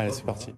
Allez, c'est parti.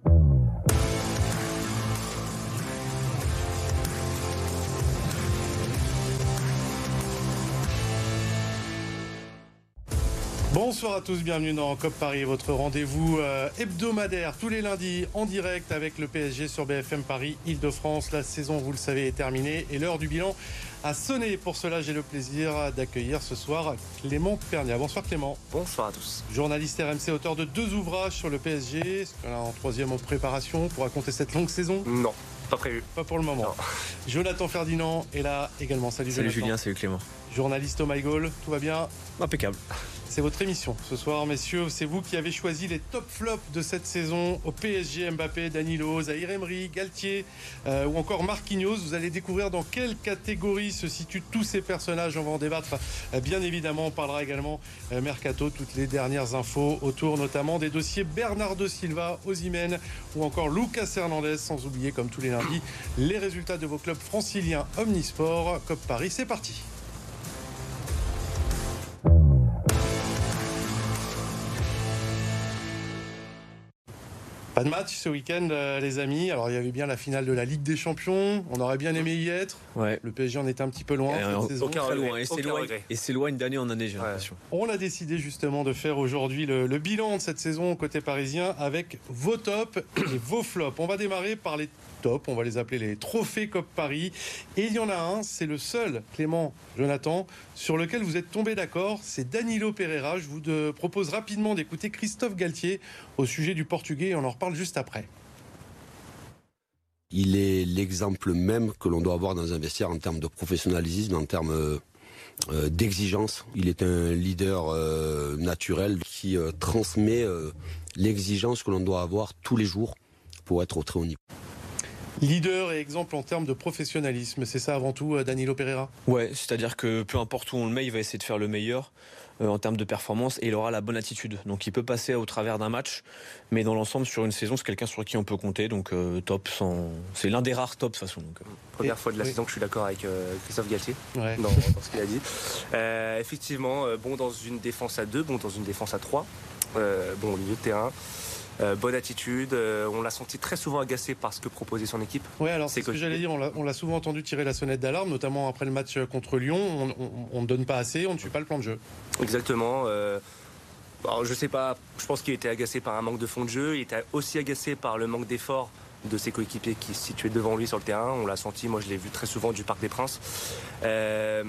Bonsoir à tous, bienvenue dans COP Paris, votre rendez-vous euh, hebdomadaire tous les lundis en direct avec le PSG sur BFM Paris, Île-de-France. La saison, vous le savez, est terminée et l'heure du bilan a sonné. Pour cela, j'ai le plaisir d'accueillir ce soir Clément Pernia. Bonsoir Clément. Bonsoir à tous. Journaliste RMC, auteur de deux ouvrages sur le PSG. Est-ce qu'on a en troisième en préparation pour raconter cette longue saison Non. Pas prévu. Pas pour le moment. Jonathan Ferdinand est là également. Salut, salut Jonathan. Julien, salut Clément. Journaliste au My Goal, tout va bien Impeccable. C'est votre émission ce soir, messieurs. C'est vous qui avez choisi les top flops de cette saison au PSG, Mbappé, Danilo, Zahir Emery, Galtier euh, ou encore Marquinhos. Vous allez découvrir dans quelle catégorie se situent tous ces personnages. On va en débattre. Euh, bien évidemment, on parlera également euh, Mercato, toutes les dernières infos autour notamment des dossiers Bernardo Silva, Ozimène ou encore Lucas Hernandez. Sans oublier, comme tous les lundis, les résultats de vos clubs franciliens Omnisport. Cop Paris, c'est parti. Pas de match ce week-end, euh, les amis. Alors, il y avait bien la finale de la Ligue des Champions. On aurait bien aimé y être. Ouais. Le PSG en était un petit peu loin. Euh, cette saison. aucun loin. Et s'éloigne- d'année en année, j'ai Ouais. l'impression. On a décidé justement de faire aujourd'hui le, le bilan de cette saison côté parisien avec vos tops et vos flops. On va démarrer par les tops, on va les appeler les trophées Cop Paris. Et il y en a un, c'est le seul, Clément, Jonathan, sur lequel vous êtes tombé d'accord, c'est Danilo Pereira. Je vous de- propose rapidement d'écouter Christophe Galtier au sujet du portugais on en reparle juste après. Il est l'exemple même que l'on doit avoir dans un vestiaire en termes de professionnalisme, en termes euh, euh, d'exigence. Il est un leader euh, naturel qui transmet l'exigence que l'on doit avoir tous les jours pour être au très haut niveau. Leader et exemple en termes de professionnalisme, c'est ça avant tout, Danilo Pereira? Ouais, c'est-à-dire que peu importe où on le met, il va essayer de faire le meilleur en termes de performance et il aura la bonne attitude. Donc il peut passer au travers d'un match, mais dans l'ensemble, sur une saison, c'est quelqu'un sur qui on peut compter. Donc euh, top, sans... c'est l'un des rares tops de toute façon. Donc, euh. Première Et- fois de la oui. saison que je suis d'accord avec euh, Christophe Galtier Ouais. dans, dans ce qu'il a dit. Euh, effectivement, euh, bon dans une défense à 2, bon dans une défense à 3. Euh, bon au milieu de terrain. Euh, bonne attitude. Euh, on l'a senti très souvent agacé par ce que proposait son équipe. Ouais, alors C'est ce que j'allais dire. On l'a- souvent entendu tirer la sonnette d'alarme, notamment après le match contre Lyon. On- on- On ne donne pas assez, on ne suit pas le plan de jeu. Exactement. euh, alors, je sais pas, je pense qu'il était agacé par un manque de fond de jeu. Il était aussi agacé par le manque d'effort de ses coéquipiers qui se situaient devant lui sur le terrain. On l'a senti, moi je l'ai vu très souvent du Parc des Princes. Euh,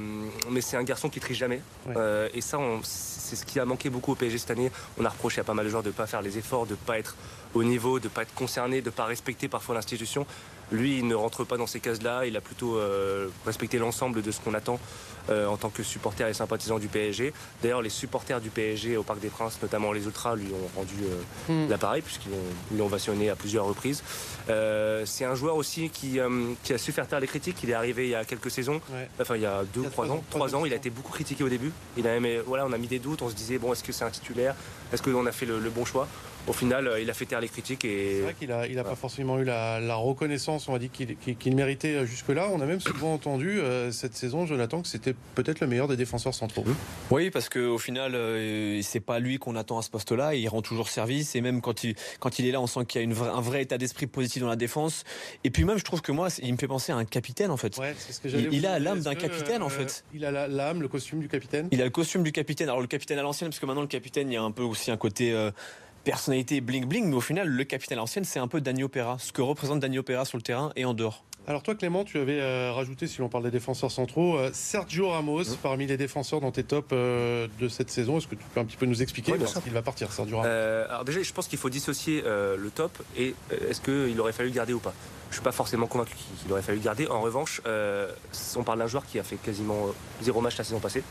mais c'est un garçon qui triche jamais. Ouais. Euh, et ça, c'est ce qui a manqué beaucoup au PSG cette année. On a reproché à pas mal de joueurs de ne pas faire les efforts, de ne pas être au niveau, de ne pas être concerné, de ne pas respecter parfois l'institution. Lui, il ne rentre pas dans ces cases-là. Il a plutôt euh, respecté l'ensemble de ce qu'on attend euh, en tant que supporter et sympathisant du PSG. D'ailleurs, les supporters du PSG au Parc des Princes, notamment les Ultras, lui ont rendu euh, Hmm. l'appareil puisqu'ils l'ont- ovationné à plusieurs reprises. C'est un joueur aussi qui, qui a su faire taire les critiques. Il est arrivé il y a quelques saisons, Ouais. enfin il y a deux ou trois trois ans. Trois ans, il a été beaucoup critiqué au début. Il a même, voilà, on a mis des doutes. On se disait bon, est-ce que c'est un titulaire? Est-ce qu'on a fait le, le bon choix? Au final, euh, il a fait taire les critiques et C'est vrai qu'il n'a il a pas forcément eu la, la reconnaissance, on va dire, qu'il méritait euh, jusque-là. On a même souvent entendu euh, cette saison, Jonathan, que c'était peut-être le meilleur des défenseurs centraux. Oui, parce qu'au final, euh, c'est pas lui qu'on attend à ce poste-là. Il rend toujours service et même quand il, quand il est là, on sent qu'il y a une un vrai état d'esprit positif dans la défense. Et puis même, je trouve que moi, il me fait penser à un capitaine en fait. Ouais, c'est ce que j'allais Il- a l'âme Est-ce d'un que, capitaine, en fait. Il a la- l'âme, le costume du capitaine? Il a le costume du capitaine. Alors le capitaine à l'ancienne, parce que maintenant le capitaine, il y a un peu aussi un côté euh, personnalité bling bling, mais au final, le capitaine à l'ancienne, c'est un peu Dani Opera, ce que représente Dani Opera sur le terrain et en dehors. Alors toi, Clément, tu avais euh, rajouté, si l'on parle des défenseurs centraux, euh, Sergio Ramos parmi les défenseurs dans tes tops euh, de cette saison. Est-ce que tu peux un petit peu nous expliquer Ouais, parce qu'il va partir, Sergio Ramos Euh, alors déjà, je pense qu'il faut dissocier euh, le top et euh, est-ce qu'il aurait fallu le garder ou pas? Je suis pas forcément convaincu qu'il aurait fallu le garder. En revanche, euh, on parle d'un joueur qui a fait quasiment euh, zéro match la saison passée.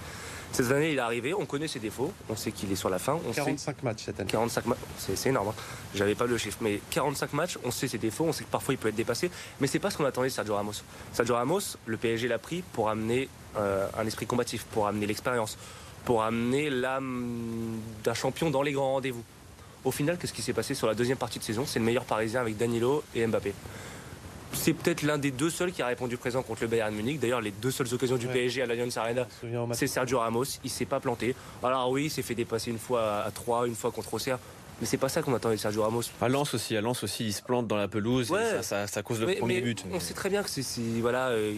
Cette année, il est arrivé, on connaît ses défauts, on sait qu'il est sur la fin, on sait 45 matchs cette année. 45 matchs, c'est c'est énorme. hein. J'avais pas le chiffre, mais 45 matchs, on sait ses défauts, on sait que parfois il peut être dépassé, mais c'est pas ce qu'on attendait de Sergio Ramos. Sergio Ramos, le PSG l'a pris pour amener euh, un esprit combatif, pour amener l'expérience, pour amener l'âme d'un champion dans les grands rendez-vous. Au final, qu'est-ce qui s'est passé sur la deuxième partie de saison? C'est le meilleur parisien avec Danilo et Mbappé. C'est peut-être l'un des deux seuls qui a répondu présent contre le Bayern Munich. D'ailleurs, les deux seules occasions du Ouais. PSG à l'Allianz Arena, c'est Sergio Ramos, il s'est pas planté. Alors oui, il s'est fait dépasser une fois à 3, une fois contre Auxerre. Mais c'est pas ça qu'on attendait de Sergio Ramos. À Lens aussi, à Lens aussi, il se plante dans la pelouse Ouais. et ça, ça- ça cause le Mais- premier mais but. On sait très bien que c'est c'est- voilà, euh,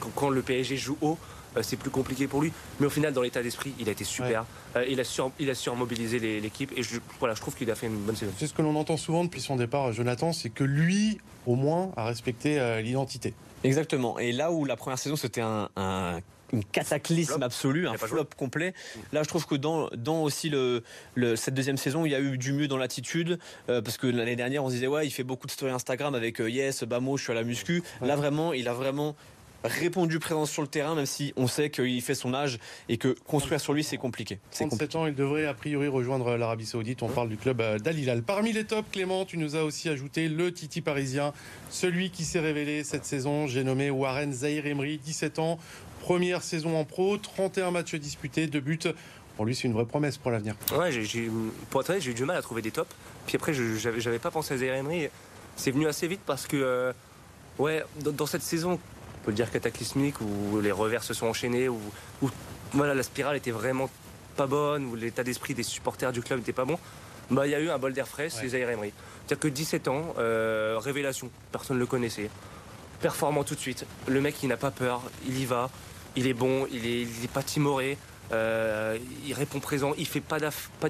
quand, quand le PSG joue haut, c'est plus compliqué pour lui. Mais au final, dans l'état d'esprit, il a été super. Euh, il a sur, il a surmobilisé les- l'équipe et je, voilà, je trouve qu'il a fait une bonne saison. C'est ce que l'on entend souvent depuis son départ, Jonathan, c'est que lui, au moins, a respecté euh, l'identité. Exactement. Et là où la première saison c'était un, un- une cataclysme Flop. absolu, un flop complet. Là, je trouve que dans, dans aussi le, le- cette deuxième saison, il y a eu du mieux dans l'attitude. euh, parce que l'année dernière, on se disait, ouais, il fait beaucoup de stories Instagram avec euh, Yes, Bamo, je suis à la muscu. Là, vraiment, il a vraiment répondu présence sur le terrain, même si on sait qu'il fait son âge et que construire sur lui, c'est compliqué. C'est 37 ans, il devrait a priori rejoindre l'Arabie Saoudite. On parle du club euh, d'Al Hilal. Parmi les tops, Clément, tu nous as aussi ajouté le Titi parisien, celui qui s'est révélé cette saison. J'ai nommé Warren Zahir Emery, 17 ans, première saison en pro, 31 matchs disputés, 2 buts. Pour lui, c'est une vraie promesse pour l'avenir. Ouais, pour être honnête, j'ai eu du mal à trouver des tops. Puis après, je j'avais pas pensé à Zaire Emery. C'est venu assez vite parce que, euh, ouais, dans, dans cette saison, on peut le dire cataclysmique, où les revers se sont enchaînés, où, où, voilà, la spirale était vraiment pas bonne, où l'état d'esprit des supporters du club n'était pas bon, bah, il y a eu un bol d'air frais, c'est Ouais. Zaire Emery. C'est-à-dire que 17 ans, euh, révélation, personne ne le connaissait. Performant tout de suite. Le mec, il n'a pas peur, il y va, il est bon, il est, il est pas timoré. euh, il répond présent, il fait pas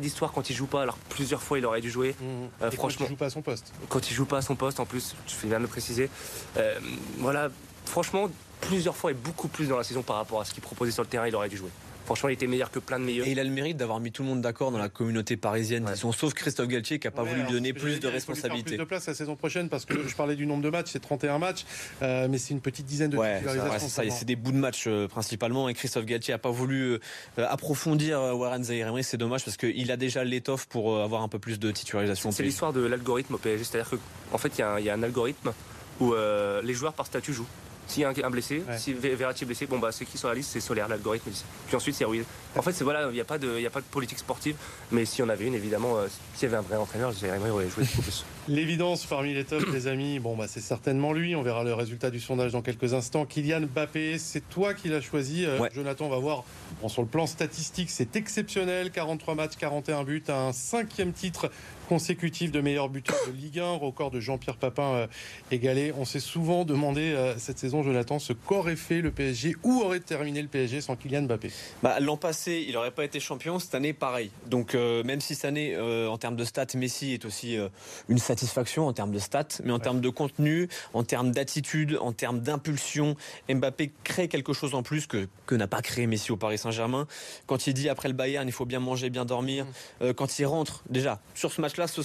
d'histoire quand il joue pas. Alors plusieurs fois il aurait dû jouer. Euh, Et quand franchement. il joue pas à son poste. Quand il joue pas à son poste, en plus, tu fais bien de le préciser. Euh, voilà, franchement, plusieurs fois et beaucoup plus dans la saison par rapport à ce qu'il proposait sur le terrain, il aurait dû jouer. Franchement, il était meilleur que plein de meilleurs. Et il a le mérite d'avoir mis tout le monde d'accord dans la communauté parisienne, Ouais. disons, sauf Christophe Galtier qui n'a pas Ouais, voulu lui donner plus de responsabilités. Plus de place la saison prochaine parce que je parlais du nombre de matchs, c'est 31 matchs, euh, mais c'est une petite dizaine de Ouais, titularisations ouais, c'est ça. C'est des bouts de match euh, principalement. Et Christophe Galtier a pas voulu euh, approfondir euh, Warren Zaïre-Emery. C'est dommage parce qu'il a déjà l'étoffe pour euh, avoir un peu plus de titularisation. C'est l'histoire de l'algorithme au PSG. C'est-à-dire qu'en fait, il y, a un- il y a un algorithme où euh, les joueurs par statut jouent. S'il y a un, un blessé, Ouais. si Ver- Verratti est blessé, bon bah c'est qui sur la liste C'est Solaire, l'algorithme. Puis ensuite c'est Ruiz. En fait, c'est voilà, il n'y a pas de, il y a pas de politique sportive. Mais si on avait une, évidemment, euh, s'il y avait un vrai entraîneur, j'aimerais aurait joué beaucoup plus. L'évidence parmi les tops, les amis, bon, bah, c'est certainement lui. On verra le résultat du sondage dans quelques instants. Kylian Mbappé, c'est toi qui l'as choisi. Euh, Ouais. Jonathan, on va voir. Bon, sur le plan statistique, c'est exceptionnel. 43 matchs, 41 buts, un cinquième titre consécutif de meilleur buteur de Ligue 1, record de Jean-Pierre Papin euh, égalé. On s'est souvent demandé euh, cette saison, Jonathan, ce qu'aurait fait le PSG, où aurait terminé le PSG sans Kylian Mbappé? Bah, L'an passé, il n'aurait pas été champion. Cette année, pareil. Donc, euh, même si cette année, euh, en termes de stats, Messi est aussi euh, une satisfaction en termes de stats, mais en termes de contenu, en termes d'attitude, en termes d'impulsion, Mbappé crée quelque chose en plus que, que n'a pas créé Messi au Paris Saint-Germain. Quand il dit après le Bayern, il faut bien manger, bien dormir. euh, quand il rentre, déjà, sur ce match-là,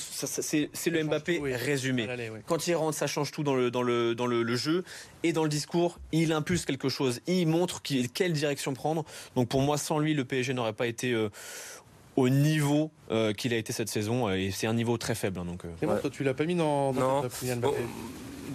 c'est le Mbappé tout, oui. résumé. Allez. Quand il rentre, ça change tout dans le, dans le, dans le, le jeu et dans le discours. Il impulse quelque chose. Il montre quelle direction prendre. Donc pour moi, sans lui, le PSG n'aurait pas été euh, au niveau euh, qu'il a été cette saison. Et c'est un niveau très faible. hein, donc, euh. Toi, tu l'as pas mis dans, dans Non. ta Mbappé.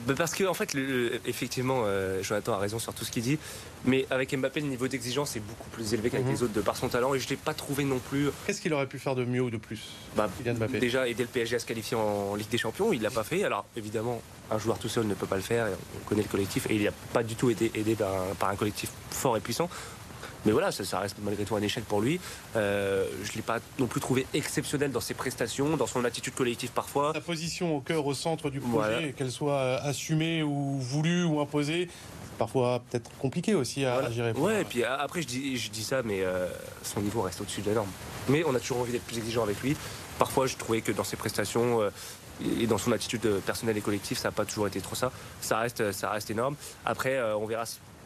Bah parce que en fait, le- le- effectivement, euh, Jonathan a raison sur tout ce qu'il dit. Mais avec Mbappé, le niveau d'exigence est beaucoup plus élevé qu'avec Mhm. les autres de par son talent. Et je l'ai pas trouvé non plus. Qu'est-ce qu'il aurait pu faire de mieux ou de plus Bah, Mbappé? Déjà aider le PSG à se qualifier en Ligue des Champions, il l'a pas fait. Alors évidemment, un joueur tout seul ne peut pas le faire. On connaît le collectif et il n'a pas du tout été aidé par un, par un collectif fort et puissant. Mais voilà, ça, ça reste malgré tout un échec pour lui. Euh, je ne l'ai pas non plus trouvé exceptionnel dans ses prestations, dans son attitude collective parfois. Sa position au cœur, au centre du projet, Voilà. qu'elle soit euh, assumée ou voulue ou imposée, parfois peut-être compliqué aussi à, Voilà. gérer. Ouais, et puis a- après, je dis, je dis ça, mais euh, son niveau reste au-dessus de la norme. Mais on a toujours envie d'être plus exigeant avec lui. Parfois, je trouvais que dans ses prestations euh, et dans son attitude euh, personnelle et collective, ça n'a pas toujours été trop ça. Ça reste, ça reste énorme. Après, euh, on verra.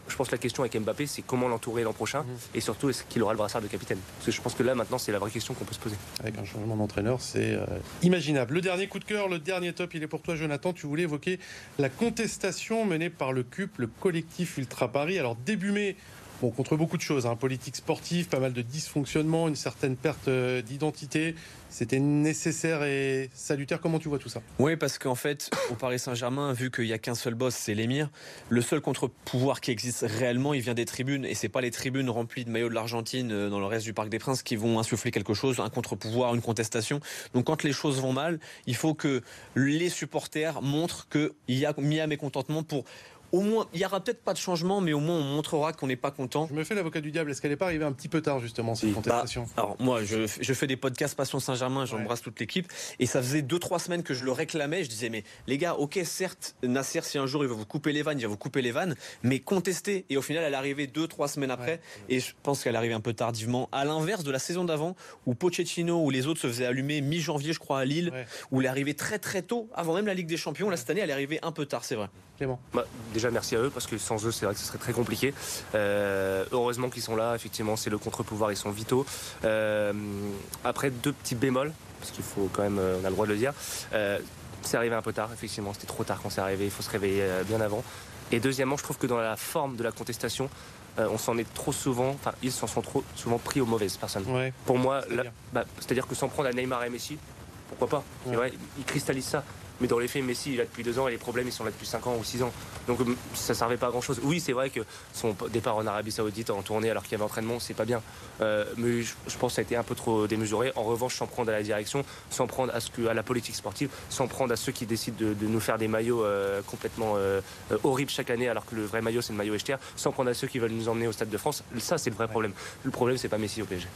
Je pense que la question avec Mbappé, c'est comment l'entourer l'an prochain Mhm. et surtout, est-ce qu'il aura le brassard de capitaine? Parce que je pense que là, maintenant, c'est la vraie question qu'on peut se poser. Avec un changement d'entraîneur, c'est euh, imaginable. Le dernier coup de cœur, le dernier top, il est pour toi, Jonathan. Tu voulais évoquer la contestation menée par le CUP, le collectif Ultra Paris. Alors, début mai, bon, contre beaucoup de choses, hein, politique sportive, pas mal de dysfonctionnements, une certaine perte euh, d'identité. C'était nécessaire et salutaire. Comment tu vois tout ça? Oui, parce qu'en fait, au Paris Saint-Germain, vu qu'il n'y a qu'un seul boss, c'est l'émir, le seul contre-pouvoir qui existe réellement, il vient des tribunes. Et c'est pas les tribunes remplies de maillots de l'Argentine euh, dans le reste du Parc des Princes qui vont insuffler quelque chose, un contre-pouvoir, une contestation. Donc quand les choses vont mal, il faut que les supporters montrent qu'il y a mis à mécontentement pour au moins, il y aura peut-être pas de changement, mais au moins on montrera qu'on n'est pas content. Je me fais l'avocat du diable. Est-ce qu'elle n'est pas arrivée un petit peu tard justement cette contestation? bah, Alors moi, je, fais des podcasts Passion Saint-Germain, j'embrasse toute l'équipe, et ça faisait deux trois semaines que je le réclamais. Je disais mais les gars, ok, certes, Nasser, si un jour il va vous couper les vannes, il va vous couper les vannes, mais contester. Et au final, elle est arrivée deux trois semaines après, et je pense qu'elle arrive un peu tardivement. À l'inverse de la saison d'avant, où Pochettino ou les autres se faisaient allumer mi-janvier, je crois, à Lille, où elle est arrivée très très tôt, avant même la Ligue des Champions. Là cette année, elle est arrivée un peu tard, c'est vrai. Clément. Bah, déjà merci à eux parce que sans eux, c'est vrai que ce serait très compliqué. Euh, heureusement qu'ils sont là. Effectivement, c'est le contre-pouvoir, ils sont vitaux. Euh, après, deux petits bémols parce qu'il faut quand même, on a le droit de le dire. c'est arrivé un peu tard, effectivement. C'était trop tard quand c'est arrivé. Il faut se réveiller bien avant. Et deuxièmement, je trouve que dans la forme de la contestation, euh, on s'en est trop souvent, enfin ils s'en sont trop souvent pris aux mauvaises personnes. Pour moi, bah, c'est-à-dire que sans prendre à Neymar et Messi, pourquoi pas? C'est vrai, ils cristallisent ça. Mais dans les faits, Messi, il là depuis deux ans et les problèmes, ils sont là depuis cinq ans ou six ans. Donc euh, ça servait pas à grand chose. Oui, c'est vrai que son départ en Arabie Saoudite en tournée alors qu'il y avait entraînement, c'est pas bien. Euh, mais je, pense que ça a été un peu trop démesuré. En revanche, sans prendre à la direction, sans prendre à, ce que, à la politique sportive, sans prendre à ceux qui décident de, nous faire des maillots euh, complètement horribles chaque année alors que le vrai maillot, c'est le maillot Echter, sans prendre à ceux qui veulent nous emmener au Stade de France. Ça, c'est le vrai problème. Le problème, c'est pas Messi au PSG.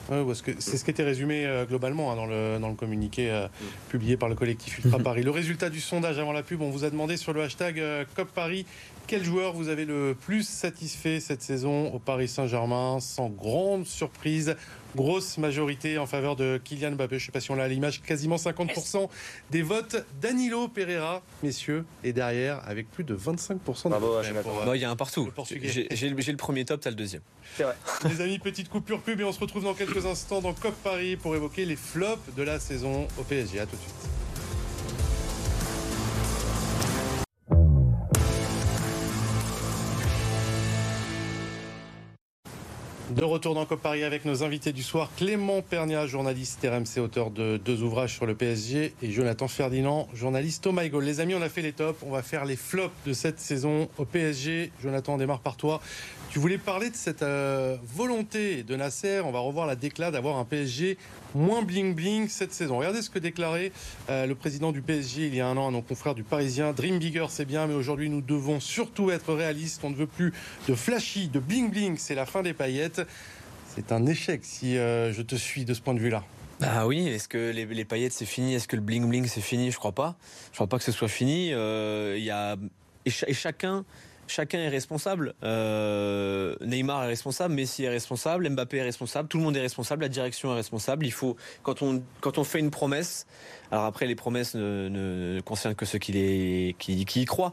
c'est ce qui était résumé globalement hein, dans, le, dans le communiqué mm. publié par le collectif Ultra Paris. Le résultat du sondage avant la pub on vous a demandé sur le hashtag euh, COP Paris quel joueur vous avez le plus satisfait cette saison au Paris Saint-Germain Sans grande surprise, grosse majorité en faveur de Kylian Mbappé. Je ne sais pas si on l'a à l'image, quasiment 50% des votes. Danilo Pereira, messieurs, est derrière avec plus de 25% de Il y a un partout. J'ai le premier top, tu as le deuxième. Les amis, petite coupure pub et on se retrouve dans quelques instants dans COP Paris pour évoquer les flops de la saison au PSG. A tout de suite. De retour dans COP Paris avec nos invités du soir, Clément Pernia, journaliste RMC, auteur de deux ouvrages sur le PSG, et Jonathan Ferdinand, journaliste au. Les amis, on a fait les tops, on va faire les flops de cette saison au PSG. Jonathan, on démarre par toi. Tu voulais parler de cette euh, volonté de Nasser, on va revoir la déclat d'avoir un PSG moins bling-bling cette saison. Regardez ce que déclarait euh, le président du PSG il y a un an à nos confrères du Parisien. Dream bigger, c'est bien, mais aujourd'hui nous devons surtout être réalistes. On ne veut plus de flashy, de bling-bling, c'est la fin des paillettes. C'est un échec si euh, je te suis de ce point de vue-là. Ah oui, est-ce que les, paillettes c'est fini? Est-ce que le bling bling c'est fini? Je crois pas. Je crois pas que ce soit fini. Il y a et chacun chacun est responsable. Euh, Neymar est responsable, Messi est responsable, Mbappé est responsable, tout le monde est responsable, la direction est responsable. Il faut, quand on, quand on fait une promesse, alors après, les promesses ne, ne concernent que ceux qui, les, qui, y croient.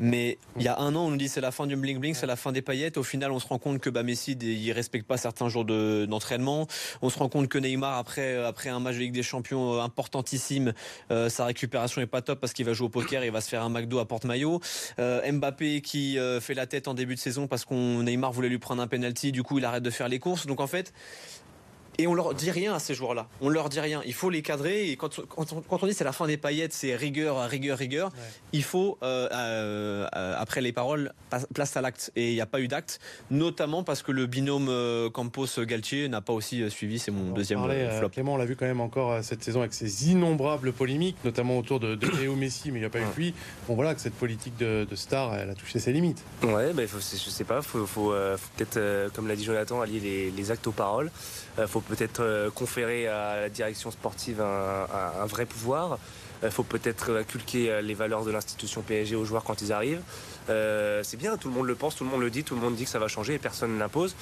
Mais il y a un an, on nous dit c'est la fin du bling bling, c'est la fin des paillettes. Au final, on se rend compte que bah, Messi, il respecte pas certains jours d'entraînement. on se rend compte que Neymar, après, après un match de Ligue des Champions importantissime, euh, sa récupération est pas top parce qu'il va jouer au poker et il va se faire un McDo à porte-maillot. Euh, Mbappé qui euh, fait la tête en début de saison parce qu'on Neymar voulait lui prendre un penalty, du coup il arrête de faire les courses. Donc en fait, et on leur dit rien à ces joueurs-là. On leur dit rien. Il faut les cadrer. Et quand, quand, on, dit c'est la fin des paillettes, c'est rigueur, rigueur, rigueur. Il faut euh, euh, après les paroles, place à l'acte. Et il n'y a pas eu d'acte, notamment parce que le binôme euh, Campos-Galtier n'a pas aussi suivi. C'est mon deuxième flop. Clément, on l'a vu quand même encore cette saison avec ses innombrables polémiques, notamment autour de, de Léo Messi, mais il n'y a pas eu que lui. Bon voilà que cette politique de, star, elle a touché ses limites. Ouais, bah, faut, je sais pas. Faut, faut, peut-être, comme l'a dit Jonathan, allier les, les actes aux paroles. faut peut-être euh, conférer à la direction sportive un vrai pouvoir. Il faut peut-être inculquer euh, les valeurs de l'institution PSG aux joueurs quand ils arrivent. Euh, c'est bien, tout le monde le pense, tout le monde le dit, tout le monde dit que ça va changer et personne ne l'impose.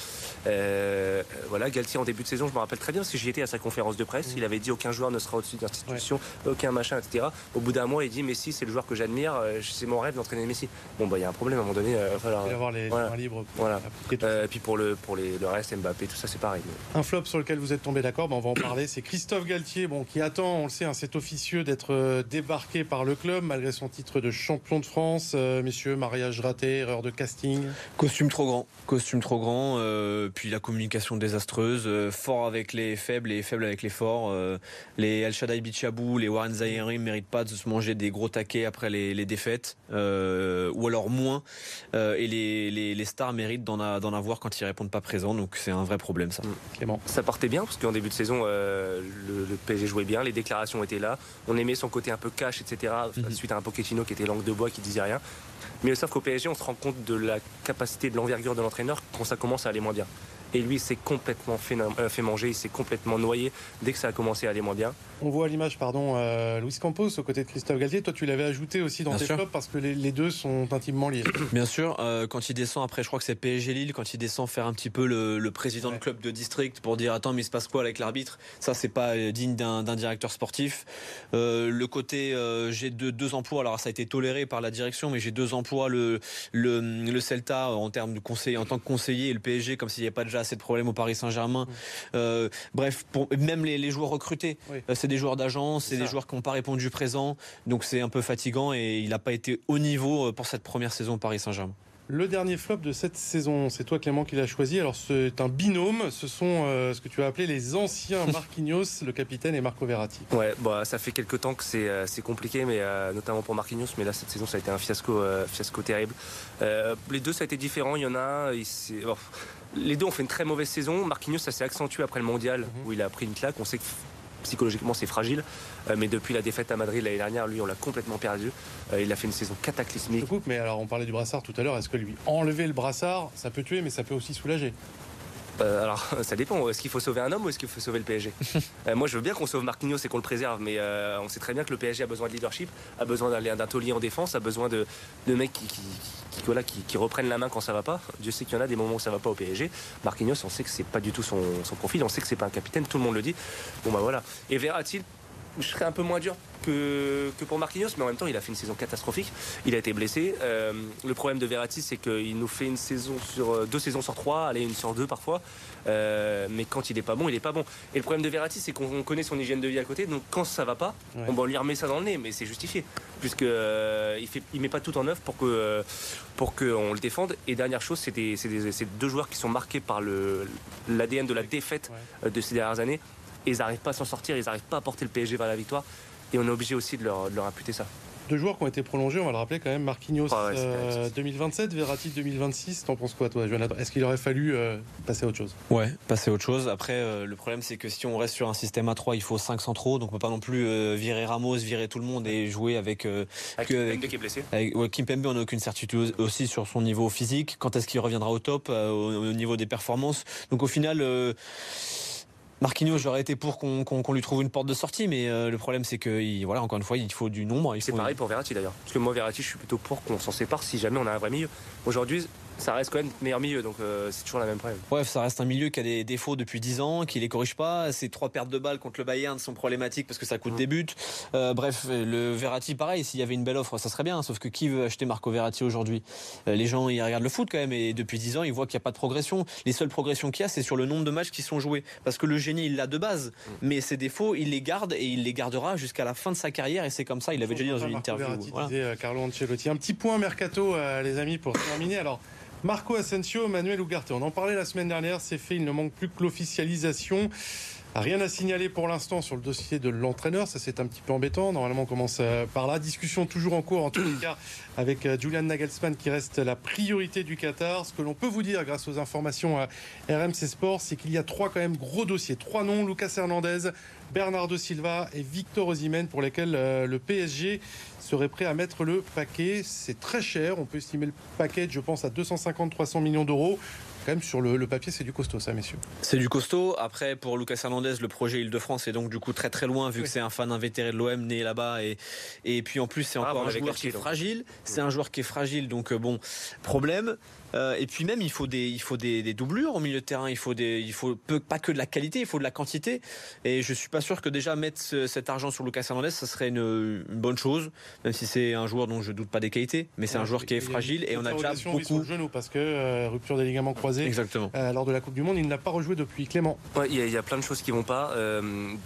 Euh, voilà, Galtier en début de saison, je me rappelle très bien parce que j'y étais à sa conférence de presse. Il avait dit aucun joueur ne sera au-dessus de l'institution, aucun machin, etc. Au bout d'un mois, il dit Messi, c'est le joueur que j'admire, c'est mon rêve d'entraîner Messi. Bon, bah, il y a un problème à un moment donné. il va avoir les voilà. libres. Voilà. et puis pour, le, pour les, le reste, Mbappé, tout ça, c'est pareil. Un flop sur lequel vous êtes tombé d'accord, bah, on va en parler. C'est Christophe Galtier, bon, qui attend, on le sait, hein, c'est officieux d'être débattu marqué par le club malgré son titre de champion de France. Euh, messieurs, mariage raté, erreur de casting Costume trop grand. Costume trop grand. Euh, puis la communication désastreuse. Euh, fort avec les faibles et faible avec les forts. les El Shaddai Bichabou, les Warren Zahiri ne méritent pas de se manger des gros taquets après les, défaites. ou alors moins. et les, stars méritent d'en avoir quand ils répondent pas présents. Donc c'est un vrai problème ça. Clément. Ça partait bien parce qu'en début de saison, le, le PSG jouait bien. Les déclarations étaient là. On aimait son côté un peu cash, etc. Mhm. Suite à un Pochettino qui était langue de bois, qui disait rien. Mais sauf qu'au PSG, on se rend compte de la capacité, de l'envergure de l'entraîneur quand ça commence à aller moins bien. Et lui, s'est complètement fait, euh, fait, manger, il s'est complètement noyé dès que ça a commencé à aller moins bien. On voit à l'image, pardon, euh, Luis Campos aux côtés de Christophe Galtier. Toi, tu l'avais ajouté aussi dans tes flops parce que les, deux sont intimement liés. Bien sûr, euh, quand il descend, après, je crois que c'est PSG Lille, quand il descend faire un petit peu le, président de club de district pour dire Attends, mais il se passe quoi avec l'arbitre? Ça, c'est pas digne d'un directeur sportif. le côté, j'ai deux, deux, emplois, alors ça a été toléré par la direction, mais j'ai deux emplois le, le, le Celta en termes de conseiller, en tant que conseiller et le PSG, comme s'il n'y avait pas déjà assez de problèmes au Paris Saint-Germain. Euh, bref, pour, même les, joueurs recrutés, euh, c'est des joueurs d'agence, c'est des joueurs qui n'ont pas répondu présent, donc c'est un peu fatigant et il n'a pas été au niveau euh, pour cette première saison au Paris Saint-Germain. Le dernier flop de cette saison, c'est toi Clément qui l'as choisi. Alors c'est un binôme, ce sont ce que tu as appelé les anciens Marquinhos, le capitaine et Marco Verratti. Ouais, bah, ça fait quelques temps que c'est compliqué, mais notamment pour Marquinhos, mais là cette saison ça a été un fiasco, fiasco terrible. les deux ça a été différent, il y en a un, il, les deux ont fait une très mauvaise saison. Marquinhos, ça s'est accentué après le mondial mhm. où il a pris une claque. On sait que psychologiquement c'est fragile, euh, mais depuis la défaite à Madrid l'année dernière, lui on l'a complètement perdu. Euh, il a fait une saison cataclysmique. mais alors on parlait du brassard tout à l'heure. Est-ce que lui enlever le brassard, ça peut tuer, mais ça peut aussi soulager? Euh, alors, ça dépend. Est-ce qu'il faut sauver un homme ou est-ce qu'il faut sauver le PSG euh, Moi, je veux bien qu'on sauve Marquinhos et qu'on le préserve, mais euh, on sait très bien que le PSG a besoin de leadership, a besoin d'un taulier en défense, a besoin de, mecs qui, qui, reprennent la main quand ça va pas. Dieu sait qu'il y en a des moments où ça va pas au PSG. Marquinhos, on sait que c'est pas du tout son, profil, on sait que c'est pas un capitaine, tout le monde le dit. Bon, bah voilà. Et Verratti, je serais un peu moins dur que, pour Marquinhos, mais en même temps, il a fait une saison catastrophique. Il a été blessé. Euh, le problème de Verratti, c'est qu'il nous fait une saison sur euh, deux saisons sur trois, allez, une sur deux parfois. Euh, mais quand il est pas bon, il est pas bon. Et le problème de Verratti, c'est qu'on connaît son hygiène de vie à côté. Donc quand ça va pas, on lui remet ça dans le nez, mais c'est justifié, puisque il fait, il met pas tout en œuvre pour que pour qu'on le défende. Et dernière chose, c'est deux joueurs qui sont marqués par l'ADN de la défaite de ces dernières années ils n'arrivent pas à s'en sortir, ils n'arrivent pas à porter le PSG vers la victoire. Et on est obligé aussi de leur, de leur imputer ça. Deux joueurs qui ont été prolongés, on va le rappeler quand même, Marquinhos 2027, euh, Verratti 2026. T'en penses quoi toi, Jonathan? Est-ce qu'il aurait fallu euh, passer à autre chose? Ouais, passer à autre chose. Après, euh, le problème c'est que si on reste sur un système à 3, il faut 5 centraux, donc on peut pas non plus virer Ramos, virer tout le monde et jouer avec. avec Kimpembe qui est blessé. Avec, ouais, Kimpembe, on n'a aucune certitude aussi sur son niveau physique. Quand est-ce qu'il reviendra au top, au, au, niveau des performances? Donc au final Marquinhos, j'aurais été pour qu'on lui trouve une porte de sortie, mais euh, le problème c'est que voilà, encore une fois, il faut du nombre. C'est pareil pour Verratti d'ailleurs. Parce que moi, Verratti, je suis plutôt pour qu'on s'en sépare si jamais on a un vrai milieu. Aujourd'hui, ça reste quand même meilleur milieu, donc euh, c'est toujours la même problème. Ouais, ça reste un milieu qui a des défauts depuis 10 ans, qui les corrige pas. Ces trois pertes de balles contre le Bayern sont problématiques parce que ça coûte mm. des buts. Euh, bref, le Verratti, pareil, s'il y avait une belle offre, ça serait bien. Sauf que qui veut acheter Marco Verratti aujourd'hui? Euh, Les gens, ils regardent le foot quand même, et depuis 10 ans, ils voient qu'il n'y a pas de progression. Les seules progressions qu'il y a, c'est sur le nombre de matchs qui sont joués. Parce que le génie, il l'a de base, mm. mais ses défauts, il les garde et il les gardera jusqu'à la fin de sa carrière. Et c'est comme ça, il l'avait déjà dit dans une interview. Carlo Ancelotti. Un petit point mercato, les amis, pour terminer. Alors. Marco Asensio, Manuel Ugarte. On en parlait la semaine dernière, c'est fait, il ne manque plus que l'officialisation. Rien à signaler pour l'instant sur le dossier de l'entraîneur, ça c'est un petit peu embêtant. Normalement on commence euh, par là. Discussion toujours en cours en tous les cas avec euh, Julian Nagelsmann qui reste la priorité du Qatar. Ce que l'on peut vous dire grâce aux informations à RMC Sport, c'est qu'il y a trois quand même gros dossiers. Trois noms, Lucas Hernandez, Bernardo Silva et Victor Osimhen pour lesquels euh, le PSG serait prêt à mettre le paquet. C'est très cher, on peut estimer le paquet, je pense, à 250-300 millions d'euros quand même sur le, papier, c'est du costaud, ça, messieurs. C'est du costaud. Après, pour Lucas Hernandez, le projet Île-de-France est donc du coup très très loin, vu que c'est un fan invétéré de l'OM né là-bas. Et, et puis en plus, c'est ah, encore un joueur qui est fragile. C'est un joueur qui est fragile, donc euh, bon, problème. Euh, et puis même, il faut des, il faut des, doublures au milieu de terrain. Il faut des, il faut pas que de la qualité, il faut de la quantité. Et je suis pas sûr que déjà mettre cet argent sur Lucas Hernandez, ça serait une, bonne chose, même si c'est un joueur dont je doute pas des qualités. Mais c'est un joueur qui est fragile et on a déjà beaucoup. Le genou parce que euh, rupture des ligaments croisés. Exactement. Euh, lors de la Coupe du Monde, il n'a pas rejoué depuis Clément. Il y, a plein de choses qui vont pas.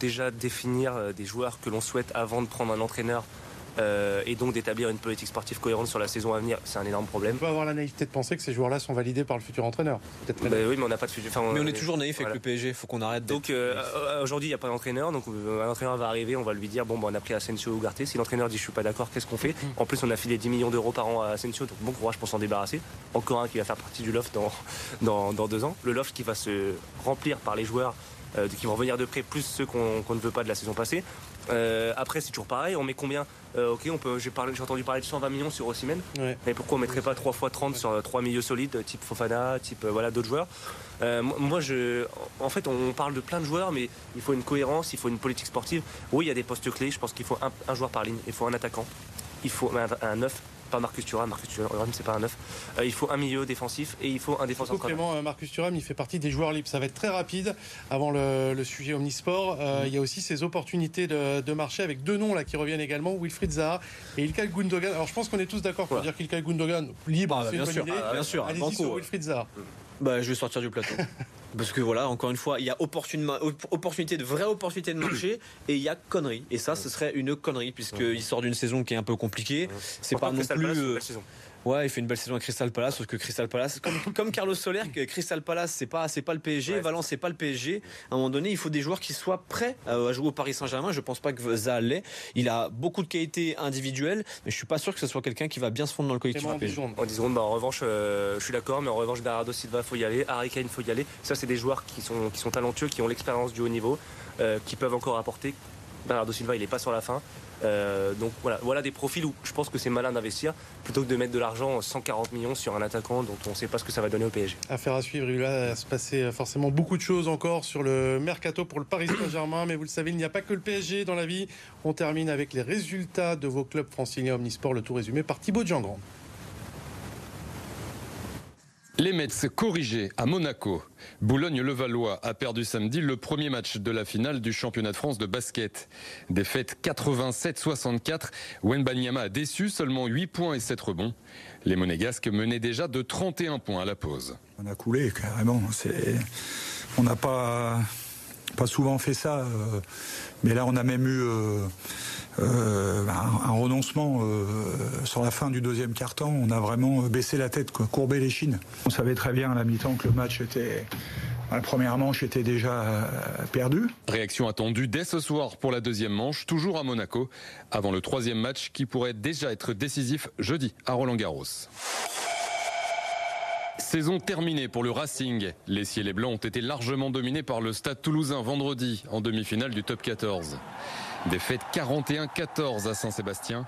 déjà définir des joueurs que l'on souhaite avant de prendre un entraîneur. Euh, et donc d'établir une politique sportive cohérente sur la saison à venir, c'est un énorme problème. On peut avoir la naïveté de penser que ces joueurs-là sont validés par le futur entraîneur. Bah oui, mais on n'a pas de futur. mais on est toujours naïf avec le PSG, il faut qu'on arrête. Donc euh, euh, aujourd'hui, il n'y a pas d'entraîneur, donc un entraîneur va arriver, on va lui dire bon, bah, on a pris Asensio ou Garté. Si l'entraîneur dit je suis pas d'accord, qu'est-ce qu'on fait? En plus, on a filé 10 millions d'euros par an à Asensio, donc bon courage pour s'en débarrasser. Encore un qui va faire partie du loft dans, dans, deux ans. Le loft qui va se remplir par les joueurs qui vont venir de près, plus ceux qu'on ne veut pas de la saison passée. Euh, après, c'est toujours pareil. On met combien euh, Ok, on peut. J'ai entendu parler de 120 millions sur Osimhen. Mais pourquoi on mettrait pas 3 fois 30 sur 3 milieux solides, type Fofana, type voilà d'autres joueurs Moi, je, en fait, on parle de plein de joueurs, mais il faut une cohérence, il faut une politique sportive. Oui, il y a des postes clés. Je pense qu'il faut un, joueur par ligne. Il faut un attaquant. Il faut un, un 9 pas Marcus Thuram. Marcus Thuram, c'est pas un neuf. Euh, il faut un milieu défensif et il faut un défenseur central. Euh, Marcus Thuram, il fait partie des joueurs libres. Ça va être très rapide avant le, sujet omnisport. Euh, il y a aussi ces opportunités de, marché avec deux noms là qui reviennent également Wilfried Zaha et Ilkay Gundogan. Alors je pense qu'on est tous d'accord pour dire qu'Ilkay Gundogan libre, bah, c'est bien, sûr. bien sûr. Allez-y sur Wilfried Zaha. Bah, je vais sortir du plateau. Parce que voilà, encore une fois, il y a opportunité, de vraie opportunité de marché et il y a connerie. Et ça, ce serait une connerie puisqu'il sort d'une saison qui est un peu compliquée. C'est pas non plus. Ouais, il fait une belle saison à Crystal Palace, sauf que Crystal Palace, comme, Carlos Soler, que Crystal Palace, c'est pas, c'est pas le PSG, Valence, c'est pas le PSG. À un moment donné, il faut des joueurs qui soient prêts à jouer au Paris Saint-Germain. Je pense pas que Zaha l'est. Il a beaucoup de qualités individuelles, mais je suis pas sûr que ce soit quelqu'un qui va bien se fondre dans le collectif. En 10 secondes, bah, en revanche, euh, je suis d'accord, mais en revanche, Bernardo Silva, faut y aller. Harry Kane, faut y aller. Ça, c'est des joueurs qui sont, qui sont talentueux, qui ont l'expérience du haut niveau, euh, qui peuvent encore apporter. Bernardo Silva, il est pas sur la fin. Euh, donc voilà, des profils où je pense que c'est malin d'investir plutôt que de mettre de l'argent 140 millions sur un attaquant dont on ne sait pas ce que ça va donner au PSG. Affaire à suivre, il va se passer forcément beaucoup de choses encore sur le mercato pour le Paris Saint-Germain, mais vous le savez, il n'y a pas que le PSG dans la vie. On termine avec les résultats de vos clubs franciliens Omnisport, le tout résumé par Thibaut Djangrand. Les Mets corrigés à Monaco. Boulogne-Levallois a perdu samedi le premier match de la finale du championnat de France de basket. Défaite 87-64. Wenbanyama a déçu seulement 8 points et 7 rebonds. Les Monégasques menaient déjà de 31 points à la pause. On a coulé carrément. On n'a pas, pas souvent fait ça. Euh, mais là, on a même eu euh, euh, un, renoncement sur la fin du deuxième quart-temps. On a vraiment baissé la tête, courbé les chines. On savait très bien à la mi-temps que le match était la première manche était déjà perdue. Réaction attendue dès ce soir pour la deuxième manche, toujours à Monaco, avant le troisième match qui pourrait déjà être décisif jeudi à Roland Garros. Saison terminée pour le Racing. Les ciels et blancs ont été largement dominés par le Stade toulousain vendredi en demi-finale du top 14. Défaite 41-14 à Saint-Sébastien.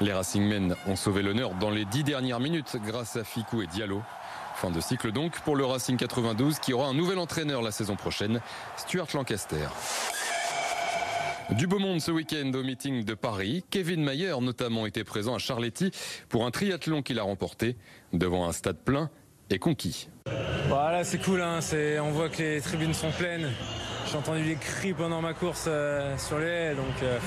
Les Racingmen ont sauvé l'honneur dans les dix dernières minutes grâce à Ficou et Diallo. Fin de cycle donc pour le Racing 92 qui aura un nouvel entraîneur la saison prochaine, Stuart Lancaster. Du beau monde ce week-end au meeting de Paris. Kevin Mayer notamment était présent à Charletti pour un triathlon qu'il a remporté devant un stade plein et conquis. Voilà, c'est cool, hein. on voit que les tribunes sont pleines. J'ai entendu les cris pendant ma course euh, sur les haies, donc euh,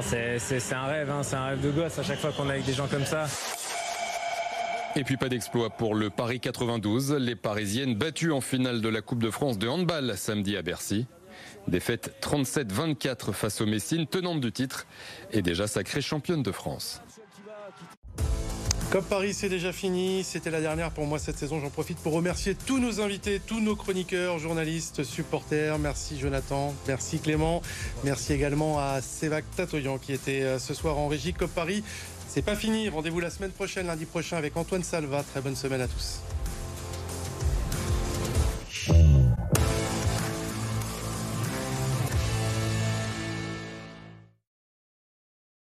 c'est un rêve, hein, c'est un rêve de gosse à chaque fois qu'on est avec des gens comme ça. Et puis pas d'exploit pour le Paris 92, les Parisiennes battues en finale de la Coupe de France de handball samedi à Bercy. Défaite 37-24 face aux Messines, tenante du titre, et déjà sacrée championne de France. Comme Paris, c'est déjà fini. C'était la dernière pour moi cette saison. J'en profite pour remercier tous nos invités, tous nos chroniqueurs, journalistes, supporters. Merci Jonathan, merci Clément. Merci également à Sévac Tatoyan qui était euh, ce soir en régie. Comme Paris, c'est pas fini. Rendez-vous la semaine prochaine, lundi prochain, avec Antoine Salva. Très bonne semaine à tous.